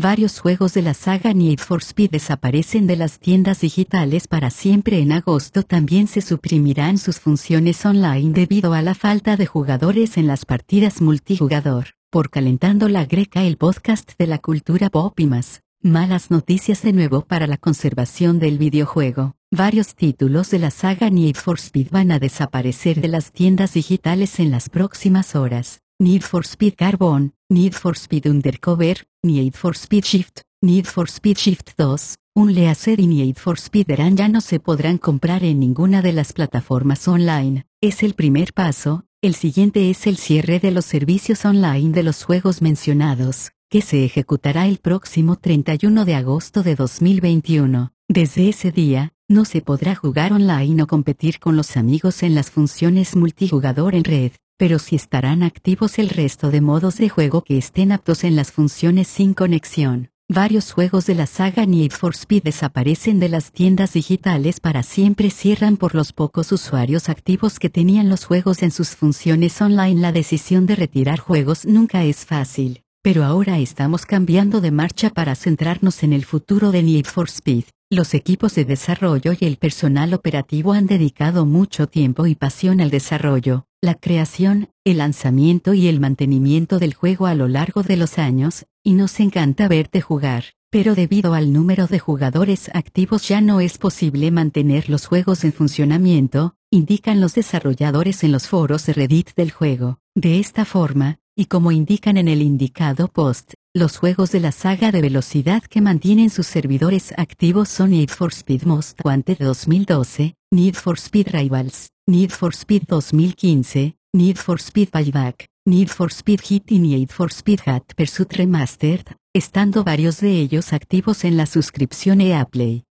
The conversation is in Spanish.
Varios juegos de la saga Need for Speed desaparecen de las tiendas digitales para siempre. En agosto también se suprimirán sus funciones online debido a la falta de jugadores en las partidas multijugador. Por Calentando la Greca, el podcast de la cultura pop y más. Malas noticias de nuevo para la conservación del videojuego. Varios títulos de la saga Need for Speed van a desaparecer de las tiendas digitales en las próximas horas. Need for Speed Carbon, Need for Speed Undercover, Need for Speed Shift, Need for Speed Shift 2, Unleashed y Need for Speed ya no se podrán comprar en ninguna de las plataformas online. Es el primer paso, el siguiente es el cierre de los servicios online de los juegos mencionados, que se ejecutará el próximo 31 de agosto de 2021. Desde ese día, no se podrá jugar online o competir con los amigos en las funciones multijugador en red pero si estarán activos el resto de modos de juego que estén aptos en las funciones sin conexión. Varios juegos de la saga Need for Speed desaparecen de las tiendas digitales para siempre cierran por los pocos usuarios activos que tenían los juegos en sus funciones online. La decisión de retirar juegos nunca es fácil, pero ahora estamos cambiando de marcha para centrarnos en el futuro de Need for Speed. Los equipos de desarrollo y el personal operativo han dedicado mucho tiempo y pasión al desarrollo, la creación, el lanzamiento y el mantenimiento del juego a lo largo de los años, y nos encanta verte jugar, pero debido al número de jugadores activos ya no es posible mantener los juegos en funcionamiento, indican los desarrolladores en los foros de Reddit del juego. De esta forma, y como indican en el indicado post, los juegos de la saga de velocidad que mantienen sus servidores activos son Need for Speed Most Wanted 2012, Need for Speed Rivals, Need for Speed 2015, Need for Speed Payback, Need for Speed Hit y Need for Speed Hat Pursuit Remastered, estando varios de ellos activos en la suscripción EA Play.